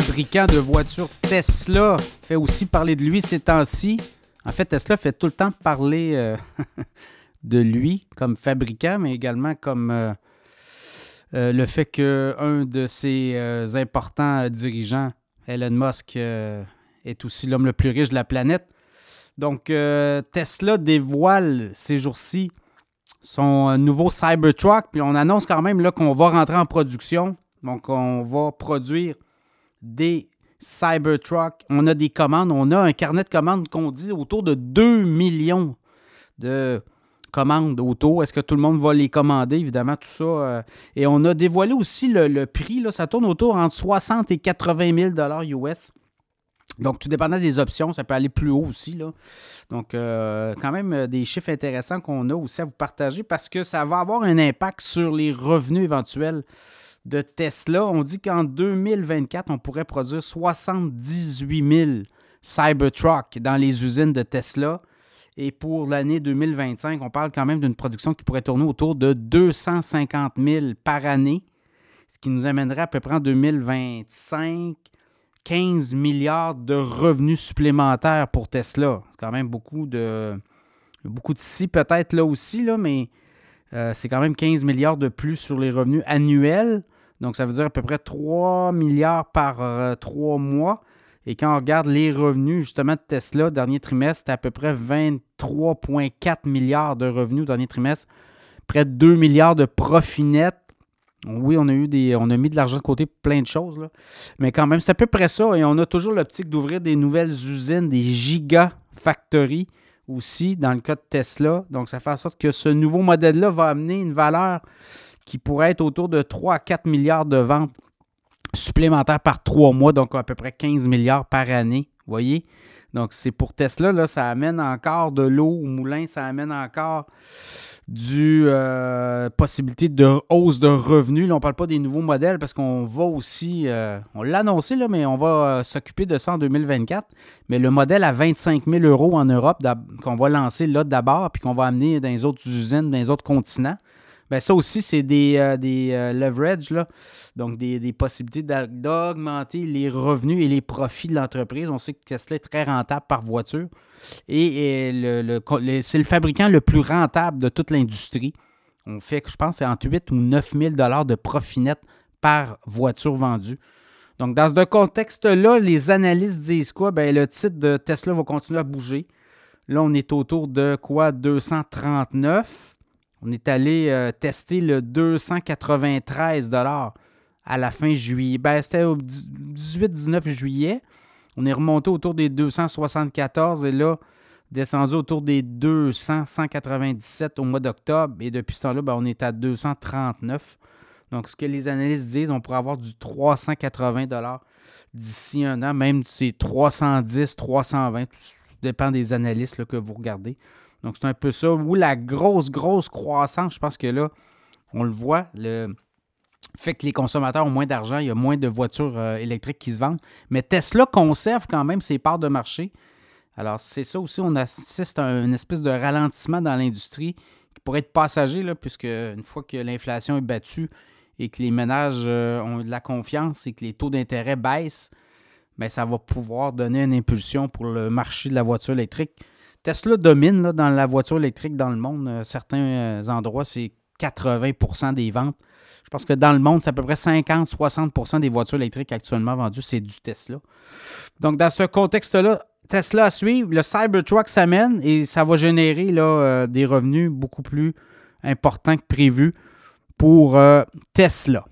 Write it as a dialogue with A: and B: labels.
A: fabricant de voitures Tesla fait aussi parler de lui ces temps-ci. En fait, Tesla fait tout le temps parler euh, de lui comme fabricant, mais également comme euh, euh, le fait qu'un de ses importants dirigeants, Elon Musk, est aussi l'homme le plus riche de la planète. Donc, Tesla dévoile ces jours-ci son nouveau Cybertruck, puis on annonce quand même qu'on va rentrer en production. Donc, on va produire des Cybertruck. On a des commandes. On a un carnet de commandes qu'on dit autour de 2 millions de commandes auto. Est-ce que tout le monde va les commander? Évidemment, tout ça. Euh, et on a dévoilé aussi le, prix. Là, ça tourne autour entre 60 et 80 000 US. Donc, tout dépendant des options, ça peut aller plus haut aussi. Là. Donc, euh, quand même euh, des chiffres intéressants qu'on a aussi à vous partager parce que ça va avoir un impact sur les revenus éventuels de Tesla. On dit qu'en 2024, on pourrait produire 78 000 Cybertruck dans les usines de Tesla. Et pour l'année 2025, on parle quand même d'une production qui pourrait tourner autour de 250 000 par année, ce qui nous amènerait à peu près en 2025 15 milliards de revenus supplémentaires pour Tesla. C'est quand même beaucoup de beaucoup de si peut-être là aussi, mais euh, c'est quand même 15 milliards de plus sur les revenus annuels. Donc, ça veut dire à peu près 3 milliards par euh, trois mois. Et quand on regarde les revenus, justement, de Tesla, dernier trimestre, c'était à peu près 23,4 milliards de revenus dernier trimestre. Près de 2 milliards de profit net. Oui, on a eu des. On a mis de l'argent de côté pour plein de choses, là. Mais quand même, c'est à peu près ça. Et on a toujours l'optique d'ouvrir des nouvelles usines, des gigafactories aussi, dans le cas de Tesla. Donc, ça fait en sorte que ce nouveau modèle-là va amener une valeur qui pourrait être autour de 3 à 4 milliards de ventes supplémentaires par trois mois, donc à peu près 15 milliards par année. Voyez? Donc, c'est pour Tesla, là, ça amène encore de l'eau au moulin, ça amène encore du euh, possibilité de hausse de revenus. Là, on ne parle pas des nouveaux modèles parce qu'on va aussi, euh, on l'a annoncé, là, mais on va euh, s'occuper de ça en 2024. Mais le modèle à 25 000 euros en Europe qu'on va lancer là d'abord, puis qu'on va amener dans les autres usines, dans les autres continents, Bien, ça aussi, c'est des, euh, des euh, leverage, là. donc des, possibilités d'augmenter les revenus et les profits de l'entreprise. On sait que Tesla est très rentable par voiture et, c'est le fabricant le plus rentable de toute l'industrie. On fait, je pense, c'est entre 8 ou 9 000 de profit net par voiture vendue. Donc, dans ce contexte-là, les analystes disent quoi? Bien, le titre de Tesla va continuer à bouger. Là, on est autour de quoi? 239. On est allé euh, tester le 293 à la fin juillet. Ben, c'était au 18-19 juillet. On est remonté autour des 274 et là, descendu autour des 200, 197 au mois d'octobre. Et depuis ce temps-là, ben, on est à 239. Donc, ce que les analystes disent, on pourrait avoir du 380 d'ici un an, même c'est 310, 320, tout dépend des analystes que vous regardez. Donc, c'est un peu ça. Ou la grosse, grosse croissance, je pense que là, on le voit, le fait que les consommateurs ont moins d'argent, il y a moins de voitures euh, électriques qui se vendent. Mais Tesla conserve quand même ses parts de marché. Alors, c'est ça aussi, on assiste à une espèce de ralentissement dans l'industrie qui pourrait être passager, puisque une fois que l'inflation est battue et que les ménages euh, ont de la confiance et que les taux d'intérêt baissent, bien, ça va pouvoir donner une impulsion pour le marché de la voiture électrique. Tesla domine dans la voiture électrique dans le monde. Euh, certains euh, endroits, c'est 80% des ventes. Je pense que dans le monde, c'est à peu près 50-60% des voitures électriques actuellement vendues, c'est du Tesla. Donc, dans ce contexte-là, Tesla à suivre, le Cybertruck s'amène et ça va générer euh, des revenus beaucoup plus importants que prévu pour Tesla.